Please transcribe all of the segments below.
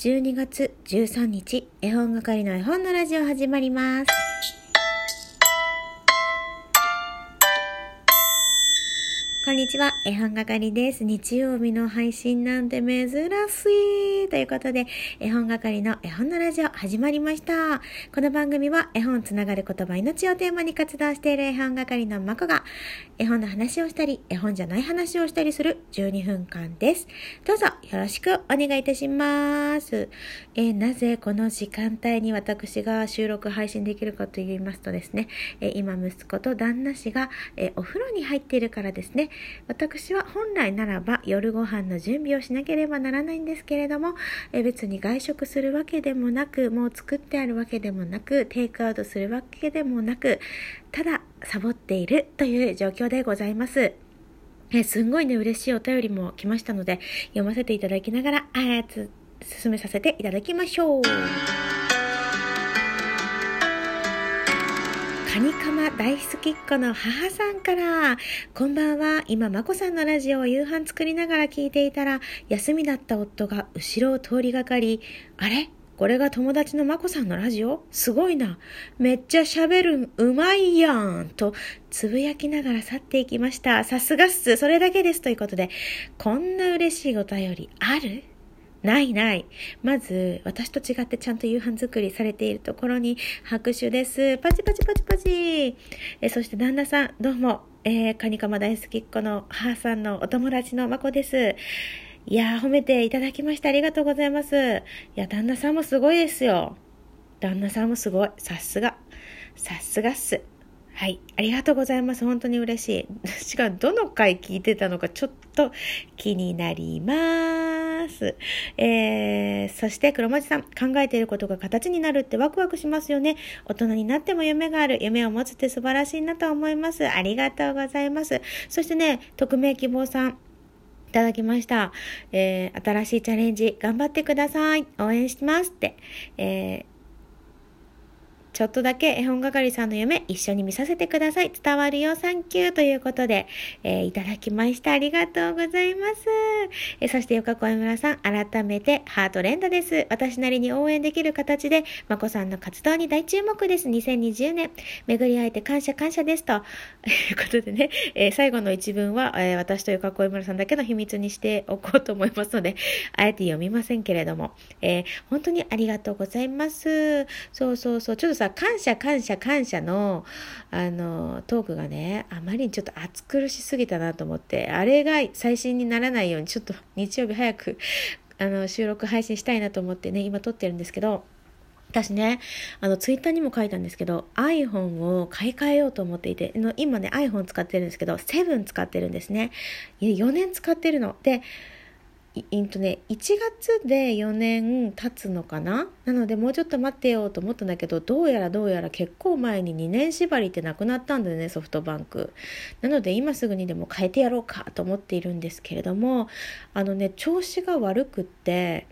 12月13日、絵本係の絵本のラジオ始まります。こんにちは、絵本係です。日曜日の配信なんて珍しいということで、絵本係の絵本のラジオ始まりました。この番組は絵本つながる言葉命をテーマに活動している絵本係のまこが、絵本の話をしたり、絵本じゃない話をしたりする12分間です。どうぞよろしくお願いいたします。えーなぜこの時間帯に私が収録配信できるかと言いますとですね、えー今息子と旦那氏が、えーお風呂に入っているからですね、私は本来ならば夜ご飯の準備をしなければならないんですけれども、え別に外食するわけでもなく、もう作ってあるわけでもなく、テイクアウトするわけでもなく、ただサボっているという状況でございます。えすんごいね、嬉しいお便りも来ましたので、読ませていただきながら、あ進めさせていただきましょう。カニカマ大好きっ子の母さんから、こんばんは。今、まこさんのラジオを夕飯作りながら聞いていたら、休みだった夫が後ろを通りがかり、あれ？これが友達のまこさんのラジオ？すごいな。めっちゃ喋るうまいやん。と、つぶやきながら去っていきました。さすがっす。それだけです。ということで、こんな嬉しいお便りある？ないない。まず、私と違ってちゃんと夕飯作りされているところに拍手です。パチパチパチパチ。えそして旦那さん、どうも、えー、カニカマ大好きっ子の母さんのお友達のまこです。いやー、褒めていただきましてありがとうございます。いや、旦那さんもすごいですよ。旦那さんもすごい。さすが。さすがっす。はい。ありがとうございます。本当に嬉しい。しかも、どの回聞いてたのかちょっと気になります。ますえー、そして黒町さん、考えていることが形になるってワクワクしますよね。大人になっても夢がある。夢を持つって素晴らしいなと思います。ありがとうございます。そしてね、匿名希望さん。いただきました。えー、新しいチャレンジ頑張ってください。応援しますって。えーちょっとだけ絵本係さんの夢一緒に見させてください。伝わるよ、サンキューということで、えーいただきました。ありがとうございます。えーそして、よかこえむらさん、改めて、ハート連打です。私なりに応援できる形で、まこさんの活動に大注目です。2020年、巡り会えて感謝感謝です。ということでね、えー最後の一文は、え私とよかこえむらさんだけの秘密にしておこうと思いますので、あえて読みませんけれども、え本当にありがとうございます。そうそうそう。ちょっとさ、感謝感謝感謝の、あの、トークがね、あまりにちょっと暑苦しすぎたなと思って、あれが最新にならないように、ちょっと日曜日早く、あの、収録配信したいなと思ってね、今撮ってるんですけど、私ね、あの、ツイッターにも書いたんですけど、iPhone を買い替えようと思っていて、の今ね、iPhone 使ってるんですけど、7使ってるんですね。4年使ってるの。で、いいんとね、1月で4年経つのかな？なのでもうちょっと待ってよと思ったんだけど、どうやらどうやら結構前に2年縛りってなくなったんだよね、ソフトバンク。なので今すぐにでも変えてやろうかと思っているんですけれども、あのね、調子が悪くって、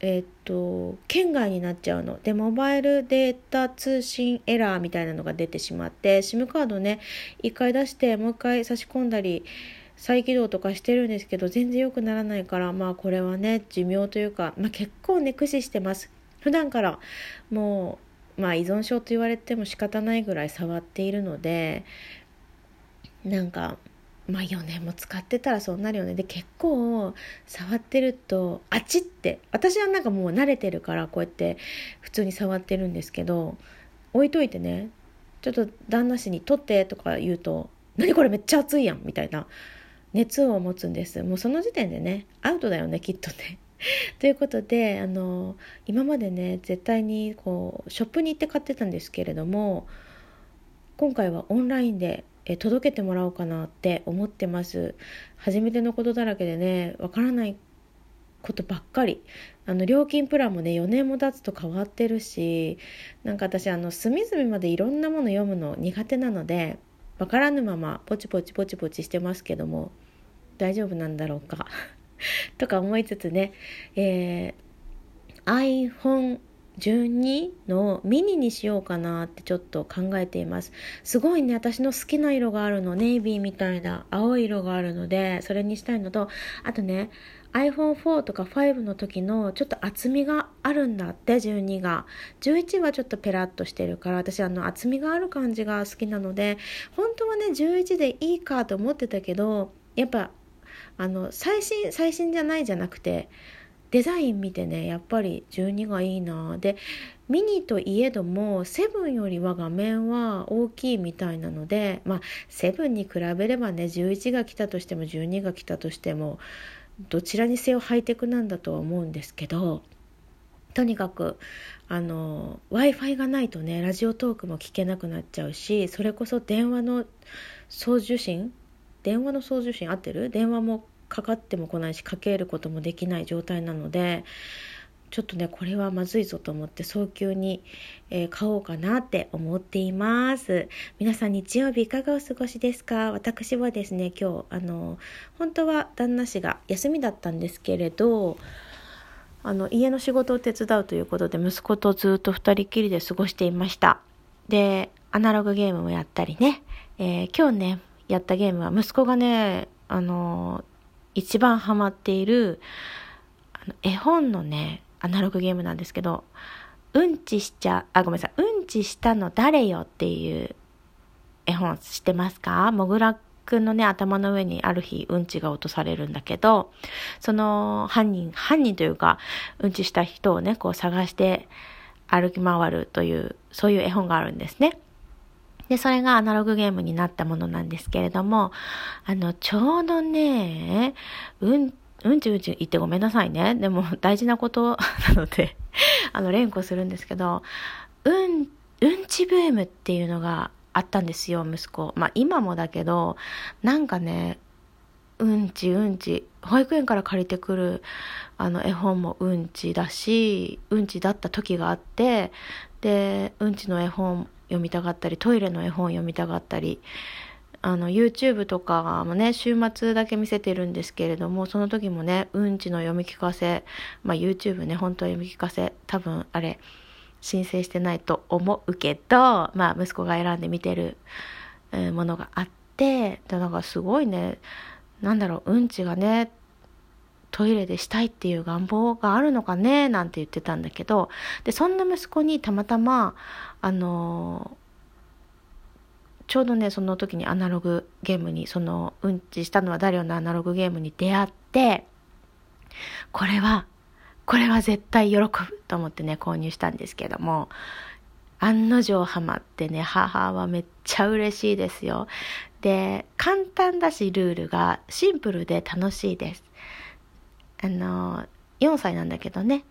えっと、県外になっちゃうの。で、モバイルデータ通信エラーみたいなのが出てしまって、SIM カードね、一回出してもう一回差し込んだり、再起動とかしてるんですけど全然良くならないからまあこれはね寿命というか、まあ、結構ね駆使してます。普段からもうまあ依存症と言われても仕方ないぐらい触っているのでなんかまあ4年も使ってたらそうなるよね。で結構触ってるとあちって私はなんかもう慣れてるからこうやって普通に触ってるんですけど置いといてねちょっと旦那氏に「取って」とか言うと「何これめっちゃ熱いやん」みたいな。熱を持つんです。もうその時点でねアウトだよねきっとね。ということであの今までね絶対にこうショップに行って買ってたんですけれども今回はオンラインでえ届けてもらおうかなって思ってます。初めてのことだらけでねわからないことばっかり。あの料金プランもね4年も経つと変わってるしなんか私あの隅々までいろんなもの読むの苦手なのでわからぬままポチポチポチポチしてますけども大丈夫なんだろうか。とか思いつつね、えー iPhone 12のミニにしようかなってちょっと考えています。すごいね私の好きな色があるの。ネイビーみたいな青い色があるのでそれにしたいのとあとね iPhone4 とか5の時のちょっと厚みがあるんだって12が。11はちょっとペラッとしてるから私あの厚みがある感じが好きなので本当はね11でいいかと思ってたけどやっぱあの最新最新じゃないじゃなくてデザイン見てねやっぱり12がいいな。でミニといえどもセブンよりは画面は大きいみたいなのでまあセブンに比べればね11が来たとしても12が来たとしてもどちらにせよハイテクなんだとは思うんですけどとにかくあの w i f i がないとねラジオトークも聞けなくなっちゃうしそれこそ電話の送受信電話の送受信合ってる？電話もかかっても来ないしかけることもできない状態なのでちょっとねこれはまずいぞと思って早急に、えー、買おうかなって思っています。皆さん日曜日いかがお過ごしですか？私はですね今日あの本当は旦那氏が休みだったんですけれどあの家の仕事を手伝うということで息子とずっと2人きりで過ごしていました。でアナログゲームもやったりね、えー、今日ねやったゲームは息子がねあの一番ハマっているあの絵本のねアナログゲームなんですけどうんちしちゃあごめんなさいうんちしたの誰よっていう絵本知ってますか？もぐらくんのね頭の上にある日うんちが落とされるんだけどその犯人犯人というかうんちした人をねこう探して歩き回るというそういう絵本があるんですね。で、それがアナログゲームになったものなんですけれども、あの、ちょうどね、うん、うんちうんち言ってごめんなさいね。でも大事なこと なのであの、連呼するんですけど、うん、うんちブームっていうのがあったんですよ、息子。まあ今もだけど、なんかね、うんちうんち、保育園から借りてくるあの絵本もうんちだし、うんちだった時があって、で、うんちの絵本読みたかったりトイレの絵本読みたかったりあの YouTube とかもね週末だけ見せてるんですけれどもその時もねうんちの読み聞かせ、まあ、YouTube ね本当読み聞かせ多分あれ申請してないと思うけど、まあ、息子が選んで見てる、ものがあってでなんかすごいねなんだろううんちがねトイレでしたいっていう願望があるのかねなんて言ってたんだけどでそんな息子にたまたまあのちょうどねその時にアナログゲームにそのうんちしたのは誰よのアナログゲームに出会ってこれはこれは絶対喜ぶと思ってね購入したんですけども案の定ハマってね母はめっちゃ嬉しいですよ。で簡単だしルールがシンプルで楽しいです。あの、4歳なんだけどね、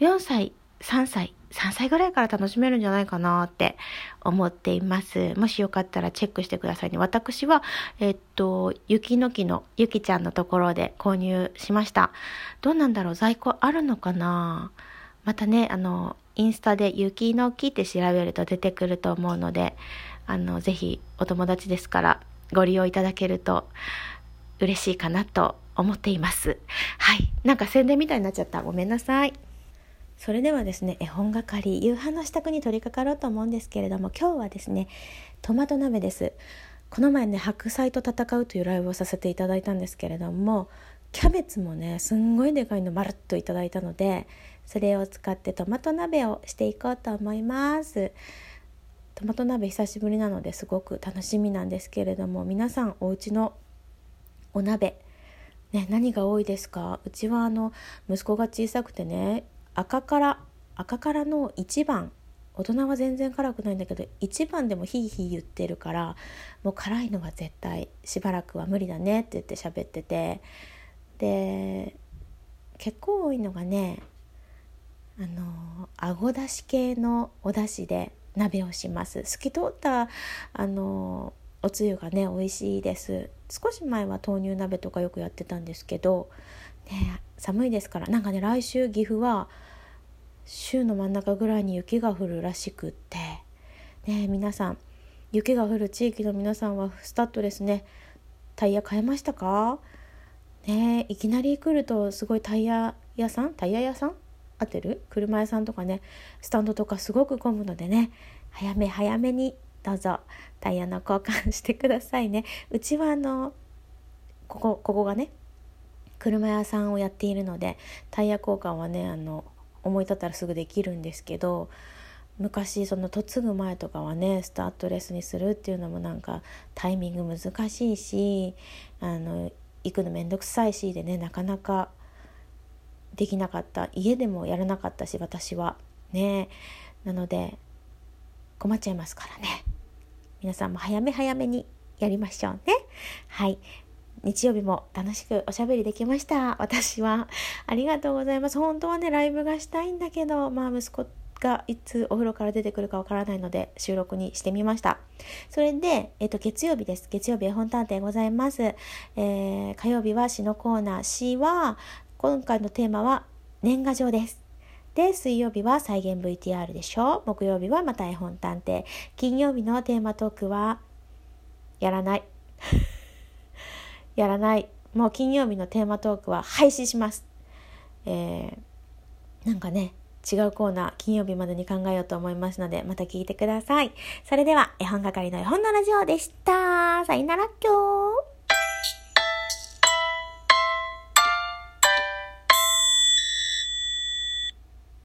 4歳、3歳、3歳ぐらいから楽しめるんじゃないかなって思っています。もしよかったらチェックしてくださいね。私は、えっと、雪の木のゆきちゃんのところで購入しました。どうなんだろう？在庫あるのかな？またね、あの、インスタで雪の木って調べると出てくると思うので、あの、ぜひお友達ですからご利用いただけると嬉しいかなと思っています。はい。なんか宣伝みたいになっちゃった。ごめんなさい。それではですね、絵本係、夕飯の支度に取り掛かろうと思うんですけれども、今日はですね、トマト鍋です。この前ね、白菜と戦うというライブをさせていただいたんですけれども、キャベツもね、すんごいでかいのまるっといただいたので、それを使ってトマト鍋をしていこうと思います。トマト鍋久しぶりなのですごく楽しみなんですけれども皆さんお家のお鍋ね、何が多いですか？うちはあの息子が小さくてね赤から赤からの1番大人は全然辛くないんだけど1番でもヒーヒー言ってるからもう辛いのは絶対しばらくは無理だねって言って喋っててで結構多いのがねあのあごだし系のお出汁で鍋をします。透き通ったあのおつゆがね美味しいです。少し前は豆乳鍋とかよくやってたんですけど、ね、寒いですから。なんかね来週岐阜は週の真ん中ぐらいに雪が降るらしくって。ね皆さん雪が降る地域の皆さんはスタッドレスねタイヤ変えましたか？ねいきなり来るとすごいタイヤ屋さん？タイヤ屋さん？合ってる？車屋さんとかねスタンドとかすごく混むのでね早め早めにどうぞタイヤの交換してくださいね。うちはあのここここがね車屋さんをやっているのでタイヤ交換はねあの思い立ったらすぐできるんですけど昔その嫁ぐ前とかはねスタートレスにするっていうのもなんかタイミング難しいしあの行くの面倒くさいしでねなかなかできなかった。家でもやらなかったし私は。ね。なので困っちゃいますからね。皆さんも早め早めにやりましょうねはい日曜日も楽しくおしゃべりできました私はありがとうございます本当はねライブがしたいんだけどまあ息子がいつお風呂から出てくるかわからないので収録にしてみました。それで、えっと、月曜日です。月曜日絵本探偵ございます。えー、火曜日は詩のコーナー。詩は、今回のテーマは年賀状です。で、水曜日は再現 VTR でしょ？木曜日はまた絵本探偵。金曜日のテーマトークは、やらない。やらない。もう金曜日のテーマトークは廃止します。えー、なんかね、違うコーナー、金曜日までに考えようと思いますので、また聞いてください。それでは、絵本係の絵本のラジオでした。さよならっきょー。